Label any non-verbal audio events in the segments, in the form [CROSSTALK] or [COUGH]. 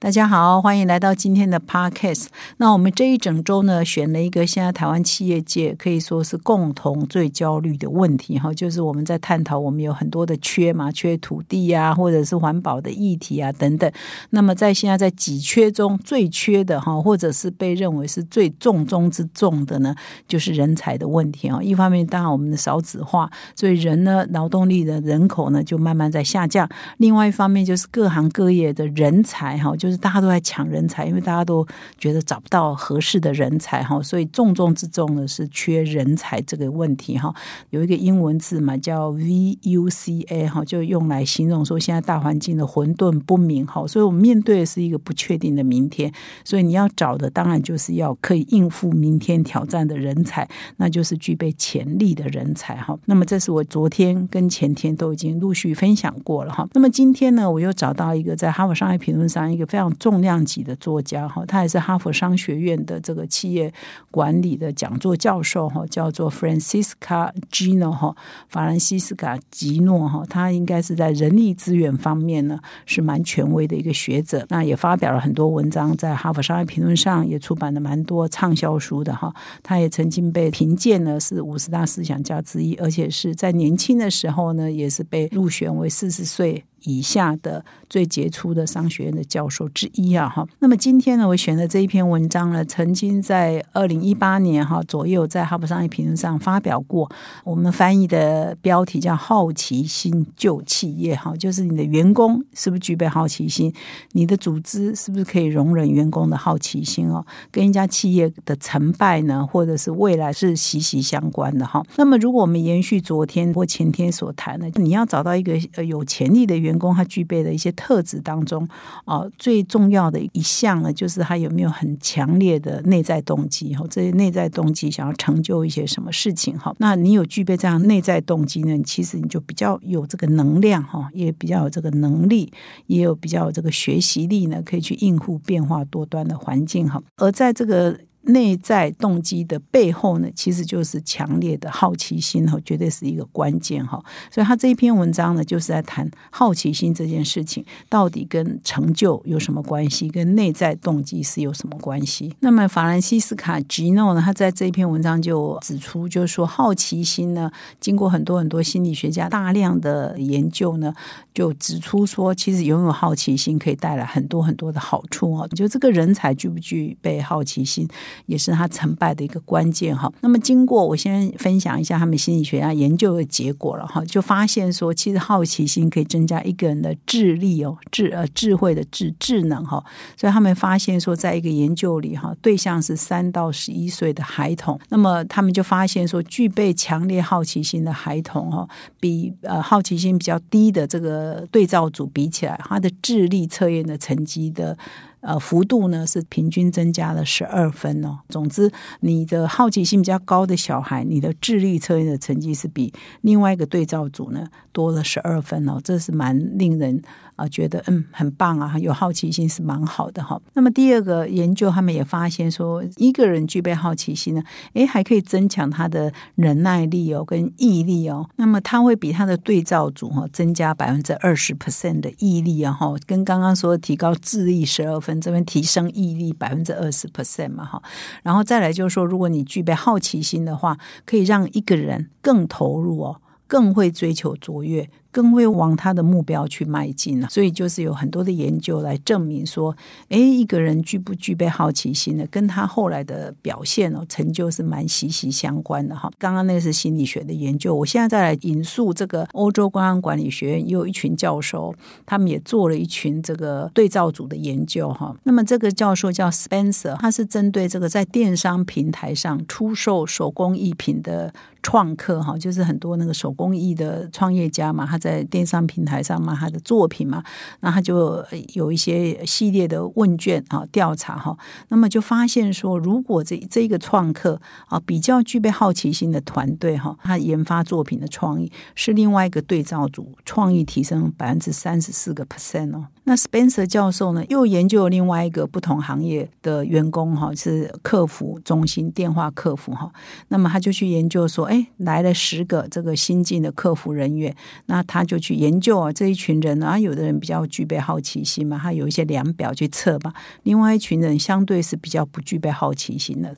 大家好，欢迎来到今天的 Podcast。那我们这一整周呢，选了一个现在台湾企业界可以说是共同最焦虑的问题哈，就是我们在探讨我们有很多的缺嘛，缺土地啊，或者是环保的议题啊等等。那么在现在在几缺中最缺的哈，或者是被认为是最重中之重的呢，就是人才的问题啊。一方面，当然我们的少子化，所以人呢，劳动力的人口呢就慢慢在下降；另外一方面，就是各行各业的人才哈，就就是大家都在抢人才，因为大家都觉得找不到合适的人才哈，所以重中之重的是缺人才这个问题哈。有一个英文字嘛，叫 VUCA 哈，就用来形容说现在大环境的混沌不明哈。所以我们面对的是一个不确定的明天，所以你要找的当然就是要可以应付明天挑战的人才，那就是具备潜力的人才哈。那么这是我昨天跟前天都已经陆续分享过了哈。那么今天呢，我又找到一个在《哈佛商业评论》上一个非像重量级的作家哈，他也是哈佛商学院的这个企业管理的讲座教授哈，叫做 Francisca Gino 哈，法兰西斯卡吉诺哈，他应该是在人力资源方面呢是蛮权威的一个学者，那也发表了很多文章，在哈佛商业评论上也出版了蛮多畅销书的哈，他也曾经被评鉴呢是五十大思想家之一，而且是在年轻的时候呢也是被入选为四十岁。以下的最杰出的商学院的教授之一啊，哈。那么今天呢，我选的这一篇文章呢，曾经在二零一八年哈左右在《哈佛商业评论》上发表过。我们翻译的标题叫“好奇心救企业”哈，就是你的员工是不是具备好奇心，你的组织是不是可以容忍员工的好奇心哦，跟一家企业的成败呢，或者是未来是息息相关的哈。那么如果我们延续昨天或前天所谈的，你要找到一个呃有潜力的员员工他具备的一些特质当中，哦，最重要的一项呢，就是他有没有很强烈的内在动机哈？这些内在动机想要成就一些什么事情哈？那你有具备这样内在动机呢？其实你就比较有这个能量哈，也比较有这个能力，也有比较有这个学习力呢，可以去应付变化多端的环境哈。而在这个内在动机的背后呢，其实就是强烈的好奇心哈，绝对是一个关键哈。所以他这一篇文章呢，就是在谈好奇心这件事情到底跟成就有什么关系，跟内在动机是有什么关系。那么法兰西斯卡吉诺呢，他在这一篇文章就指出，就是说好奇心呢，经过很多很多心理学家大量的研究呢，就指出说，其实拥有好奇心可以带来很多很多的好处哦。就这个人才具不具备好奇心？也是他成败的一个关键哈。那么，经过我先分享一下他们心理学家研究的结果了哈，就发现说，其实好奇心可以增加一个人的智力哦，智呃智慧的智智能哈。所以他们发现说，在一个研究里哈，对象是三到十一岁的孩童，那么他们就发现说，具备强烈好奇心的孩童哈，比呃好奇心比较低的这个对照组比起来，他的智力测验的成绩的。呃，幅度呢是平均增加了十二分哦。总之，你的好奇心比较高的小孩，你的智力测验的成绩是比另外一个对照组呢多了十二分哦。这是蛮令人啊觉得嗯很棒啊，有好奇心是蛮好的哈。那么第二个研究，他们也发现说，一个人具备好奇心呢，诶，还可以增强他的忍耐力哦，跟毅力哦。那么他会比他的对照组哈增加百分之二十 percent 的毅力啊哈，跟刚刚说提高智力十二。分这边提升毅力百分之二十 percent 嘛哈，然后再来就是说，如果你具备好奇心的话，可以让一个人更投入哦，更会追求卓越。更会往他的目标去迈进了，所以就是有很多的研究来证明说，哎，一个人具不具备好奇心呢，跟他后来的表现哦，成就是蛮息息相关的哈。刚刚那个是心理学的研究，我现在再来引述这个欧洲公安管理学院有一群教授，他们也做了一群这个对照组的研究哈。那么这个教授叫 Spencer，他是针对这个在电商平台上出售手工艺品的创客哈，就是很多那个手工艺的创业家嘛，他。在电商平台上嘛，他的作品嘛，那他就有一些系列的问卷啊调查哈，那么就发现说，如果这这个创客啊比较具备好奇心的团队哈，他研发作品的创意是另外一个对照组，创意提升百分之三十四个 percent 哦。那 Spencer 教授呢，又研究了另外一个不同行业的员工哈，是客服中心电话客服哈。那么他就去研究说，哎，来了十个这个新进的客服人员，那他就去研究啊这一群人啊，有的人比较具备好奇心嘛，他有一些量表去测嘛；另外一群人相对是比较不具备好奇心的。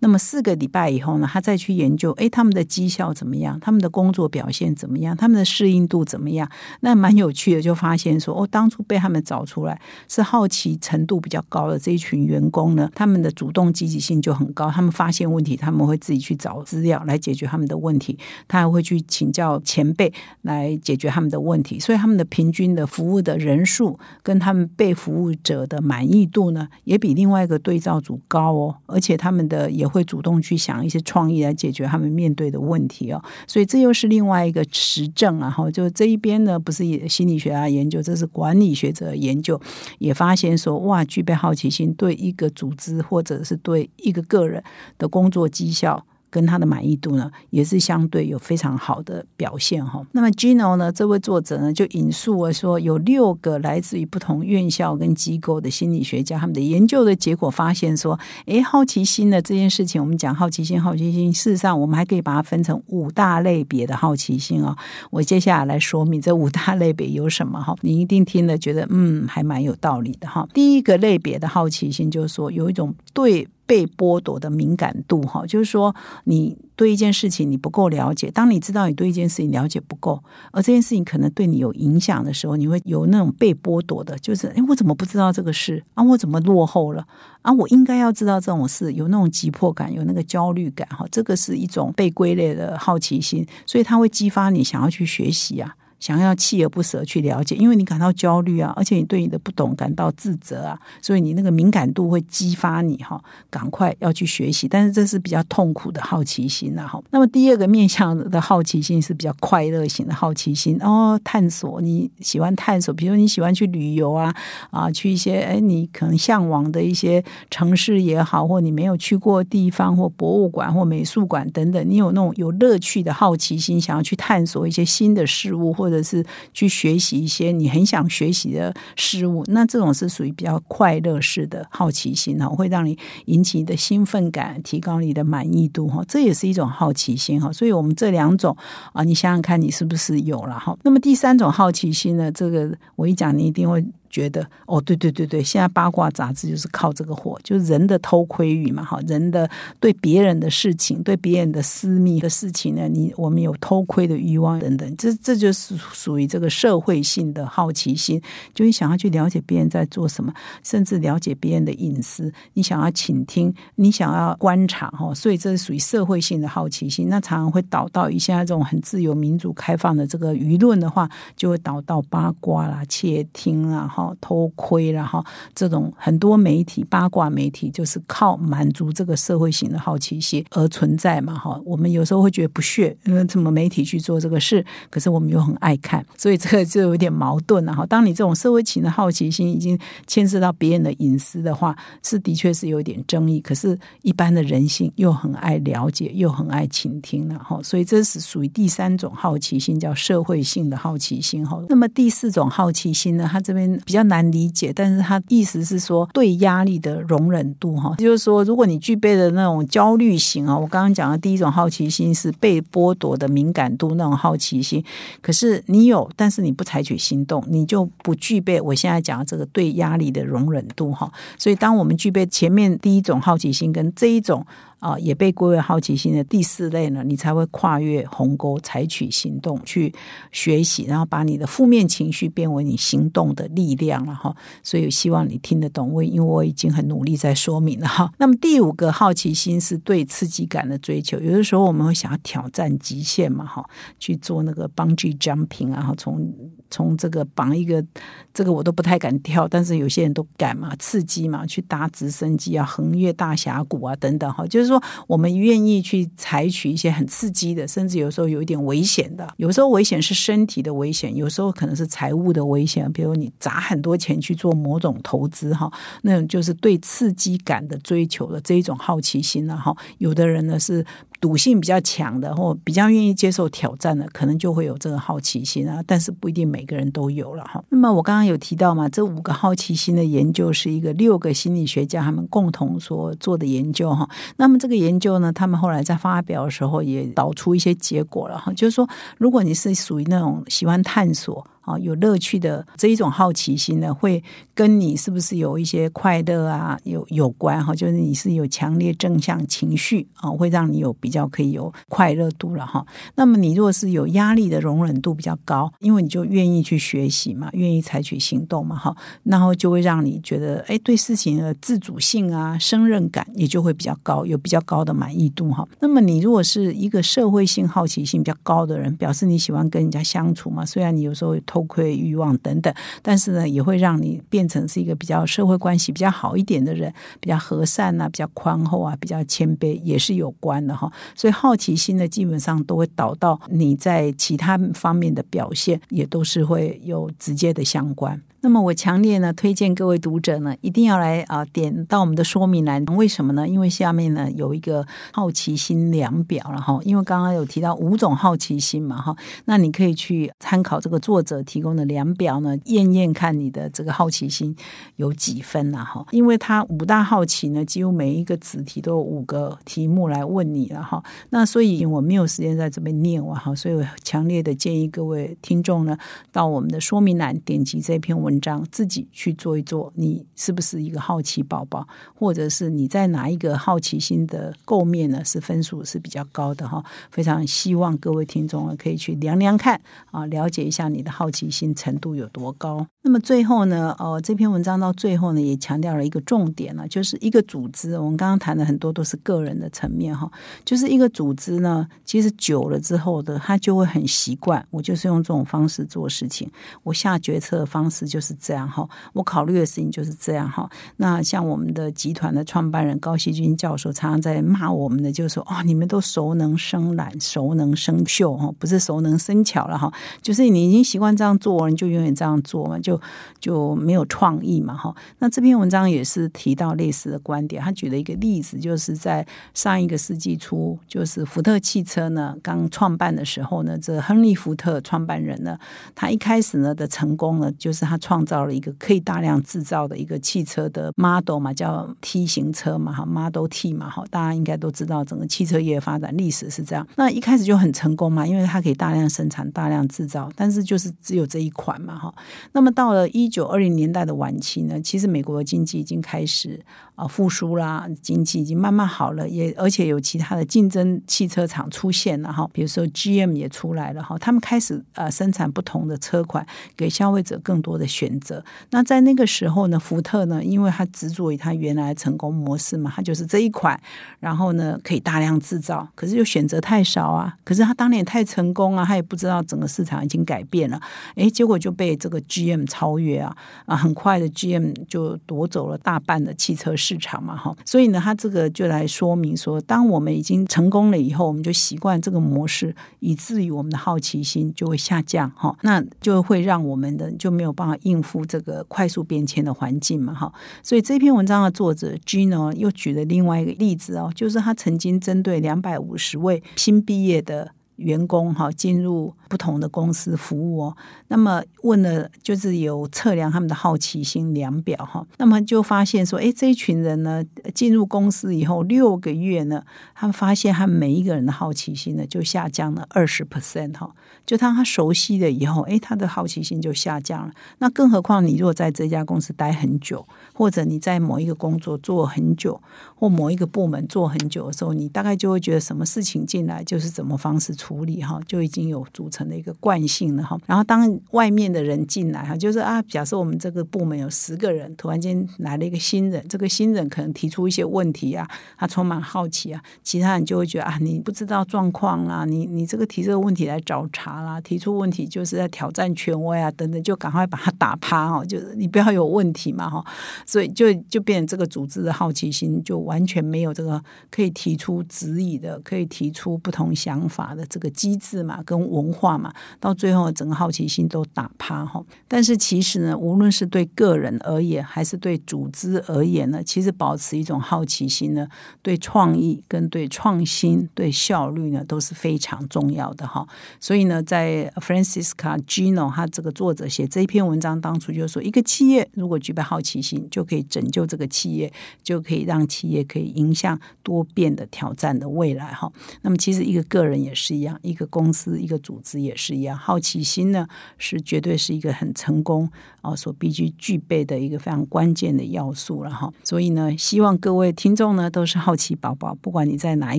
那么四个礼拜以后呢，他再去研究，哎，他们的绩效怎么样？他们的工作表现怎么样？他们的适应度怎么样？那蛮有趣的，就发现说，哦，当初被他们找出来是好奇程度比较高的这一群员工呢，他们的主动积极性就很高。他们发现问题，他们会自己去找资料来解决他们的问题，他还会去请教前辈来解解决他们的问题。所以他们的平均的服务的人数跟他们被服务者的满意度呢，也比另外一个对照组高哦。而且他们的也会主动去想一些创意来解决他们面对的问题哦。所以这又是另外一个实证啊！哈，就这一边呢，不是心理学家研究，这是管理学者研究，也发现说，哇，具备好奇心对一个组织或者是对一个个人的工作绩效。跟他的满意度呢，也是相对有非常好的表现哈。那么 Gino 呢，这位作者呢，就引述了说，有六个来自于不同院校跟机构的心理学家，他们的研究的结果发现说，诶，好奇心的这件事情，我们讲好奇心，好奇心，事实上我们还可以把它分成五大类别的好奇心哦。我接下来来说明这五大类别有什么哈，你一定听了觉得嗯，还蛮有道理的哈。第一个类别的好奇心就是说，有一种对。被剥夺的敏感度，哈，就是说，你对一件事情你不够了解。当你知道你对一件事情了解不够，而这件事情可能对你有影响的时候，你会有那种被剥夺的，就是，哎，我怎么不知道这个事啊？我怎么落后了啊？我应该要知道这种事，有那种急迫感，有那个焦虑感，哈，这个是一种被归类的好奇心，所以它会激发你想要去学习啊。想要锲而不舍去了解，因为你感到焦虑啊，而且你对你的不懂感到自责啊，所以你那个敏感度会激发你哈，赶快要去学习。但是这是比较痛苦的好奇心啊哈。那么第二个面向的好奇心是比较快乐型的好奇心哦，探索你喜欢探索，比如你喜欢去旅游啊啊，去一些哎你可能向往的一些城市也好，或你没有去过地方，或博物馆或美术馆等等，你有那种有乐趣的好奇心，想要去探索一些新的事物或。或者是去学习一些你很想学习的事物，那这种是属于比较快乐式的好奇心哈，会让你引起你的兴奋感，提高你的满意度哈，这也是一种好奇心哈。所以，我们这两种啊，你想想看你是不是有了哈？那么第三种好奇心呢？这个我一讲，你一定会。觉得哦，对对对对，现在八卦杂志就是靠这个火，就是人的偷窥欲嘛，哈，人的对别人的事情、对别人的私密的事情呢，你我们有偷窥的欲望等等，这这就是属于这个社会性的好奇心，就你想要去了解别人在做什么，甚至了解别人的隐私，你想要倾听，你想要观察，哈，所以这是属于社会性的好奇心。那常常会导到一些这种很自由、民主、开放的这个舆论的话，就会导到八卦啦、窃听啦，哈。偷窥了哈，这种很多媒体八卦媒体就是靠满足这个社会性的好奇心而存在嘛哈。我们有时候会觉得不屑，因为怎么媒体去做这个事，可是我们又很爱看，所以这个就有点矛盾了哈。当你这种社会型的好奇心已经牵涉到别人的隐私的话，是的确是有点争议。可是，一般的人性又很爱了解，又很爱倾听了哈。所以这是属于第三种好奇心，叫社会性的好奇心哈。那么第四种好奇心呢，它这边。比较难理解，但是他意思是说对压力的容忍度哈，就是说如果你具备的那种焦虑型啊，我刚刚讲的第一种好奇心是被剥夺的敏感度那种好奇心，可是你有，但是你不采取行动，你就不具备我现在讲的这个对压力的容忍度哈。所以当我们具备前面第一种好奇心跟这一种。啊，也被归为好奇心的第四类呢，你才会跨越鸿沟，采取行动去学习，然后把你的负面情绪变为你行动的力量了哈。所以希望你听得懂我，因为我已经很努力在说明了哈。那么第五个好奇心是对刺激感的追求，有的时候我们会想要挑战极限嘛哈，去做那个蹦极 jumping 啊，从从这个绑一个，这个我都不太敢跳，但是有些人都敢嘛，刺激嘛，去搭直升机啊，横越大峡谷啊，等等哈。就是说，我们愿意去采取一些很刺激的，甚至有时候有一点危险的。有时候危险是身体的危险，有时候可能是财务的危险。比如你砸很多钱去做某种投资哈，那种就是对刺激感的追求的这一种好奇心了哈。有的人呢是。赌性比较强的，或比较愿意接受挑战的，可能就会有这个好奇心啊。但是不一定每个人都有了哈。那么我刚刚有提到嘛，这五个好奇心的研究是一个六个心理学家他们共同所做的研究哈。那么这个研究呢，他们后来在发表的时候也导出一些结果了哈。就是说，如果你是属于那种喜欢探索。啊，有乐趣的这一种好奇心呢，会跟你是不是有一些快乐啊有有关哈？就是你是有强烈正向情绪啊，会让你有比较可以有快乐度了哈。那么你如果是有压力的容忍度比较高，因为你就愿意去学习嘛，愿意采取行动嘛哈，然后就会让你觉得哎，对事情的自主性啊、胜任感也就会比较高，有比较高的满意度哈。那么你如果是一个社会性好奇心比较高的人，表示你喜欢跟人家相处嘛，虽然你有时候。偷窥欲望等等，但是呢，也会让你变成是一个比较社会关系比较好一点的人，比较和善啊，比较宽厚啊，比较谦卑，也是有关的哈。所以好奇心呢，基本上都会导到你在其他方面的表现，也都是会有直接的相关。那么我强烈呢推荐各位读者呢一定要来啊点到我们的说明栏，为什么呢？因为下面呢有一个好奇心量表了哈，因为刚刚有提到五种好奇心嘛哈，那你可以去参考这个作者提供的量表呢，验验看你的这个好奇心有几分呐哈，因为它五大好奇呢，几乎每一个子题都有五个题目来问你了哈，那所以我没有时间在这边念完哈，所以我强烈的建议各位听众呢，到我们的说明栏点击这篇文。章自己去做一做，你是不是一个好奇宝宝，或者是你在哪一个好奇心的构面呢？是分数是比较高的哈？非常希望各位听众可以去量量看啊，了解一下你的好奇心程度有多高。那么最后呢，呃，这篇文章到最后呢，也强调了一个重点呢，就是一个组织，我们刚刚谈的很多都是个人的层面哈，就是一个组织呢，其实久了之后的，他就会很习惯，我就是用这种方式做事情，我下决策的方式就。是这样哈，我考虑的事情就是这样哈。那像我们的集团的创办人高希军教授，常常在骂我们的，就是说哦，你们都熟能生懒，熟能生锈哈，不是熟能生巧了哈，就是你已经习惯这样做，人就永远这样做嘛，就就没有创意嘛哈。那这篇文章也是提到类似的观点，他举了一个例子，就是在上一个世纪初，就是福特汽车呢刚创办的时候呢，这亨利福特创办人呢，他一开始呢的成功呢，就是他创造了一个可以大量制造的一个汽车的 model 嘛，叫 T 型车嘛，哈，Model T 嘛，哈，大家应该都知道整个汽车业发展历史是这样。那一开始就很成功嘛，因为它可以大量生产、大量制造，但是就是只有这一款嘛，哈。那么到了一九二零年代的晚期呢，其实美国的经济已经开始。啊，复苏啦，经济已经慢慢好了，也而且有其他的竞争汽车厂出现了哈，比如说 GM 也出来了哈，他们开始呃生产不同的车款，给消费者更多的选择。那在那个时候呢，福特呢，因为他执着于他原来成功模式嘛，他就是这一款，然后呢可以大量制造，可是又选择太少啊，可是他当年太成功啊，他也不知道整个市场已经改变了，哎，结果就被这个 GM 超越啊，啊，很快的 GM 就夺走了大半的汽车。市场嘛，哈，所以呢，他这个就来说明说，当我们已经成功了以后，我们就习惯这个模式，以至于我们的好奇心就会下降，哈，那就会让我们的就没有办法应付这个快速变迁的环境嘛，哈。所以这篇文章的作者 Gino 又举了另外一个例子哦，就是他曾经针对两百五十位新毕业的员工哈进入。不同的公司服务哦，那么问了就是有测量他们的好奇心量表哈，那么就发现说，哎，这一群人呢进入公司以后六个月呢，他们发现他们每一个人的好奇心呢就下降了二十 percent 哈，就当他熟悉了以后，哎，他的好奇心就下降了。那更何况你如果在这家公司待很久，或者你在某一个工作做很久，或某一个部门做很久的时候，你大概就会觉得什么事情进来就是怎么方式处处理哈，就已经有组成的一个惯性了哈。然后当外面的人进来哈，就是啊，假设我们这个部门有十个人，突然间来了一个新人，这个新人可能提出一些问题啊，他充满好奇啊，其他人就会觉得啊，你不知道状况啦，你你这个提这个问题来找茬啦，提出问题就是在挑战权威啊，等等，就赶快把他打趴 [LAUGHS] 哦，就是你不要有问题嘛哈，所以就就变成这个组织的好奇心就完全没有这个可以提出质疑的，可以提出不同想法的这个机制嘛，跟文化嘛，到最后整个好奇心都打趴哈。但是其实呢，无论是对个人而言，还是对组织而言呢，其实保持一种好奇心呢，对创意跟对创新、对效率呢，都是非常重要的哈。所以呢，在 Francisca Gino 他这个作者写这一篇文章当初就说，一个企业如果具备好奇心，就可以拯救这个企业，就可以让企业可以迎向多变的挑战的未来哈。那么其实一个个人也是一样，一个公司、一个组织也是一样，好奇心呢是绝对是一个很成功啊所必须具备的一个非常关键的要素了哈。所以呢，希望各位听众呢都是好奇宝宝，不管你在哪一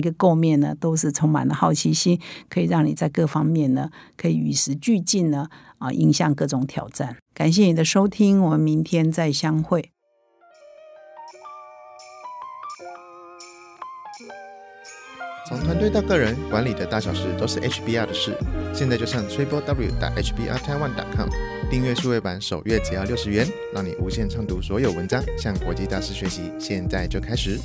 个构面呢，都是充满了好奇心，可以让你在各方面呢可以与时俱进呢啊，迎向各种挑战。感谢你的收听，我们明天再相会。从团队到个人，管理的大小事都是 HBR 的事。现在就上 triple w 打 hbr taiwan com 订阅数位版，首月只要六十元，让你无限畅读所有文章，向国际大师学习。现在就开始。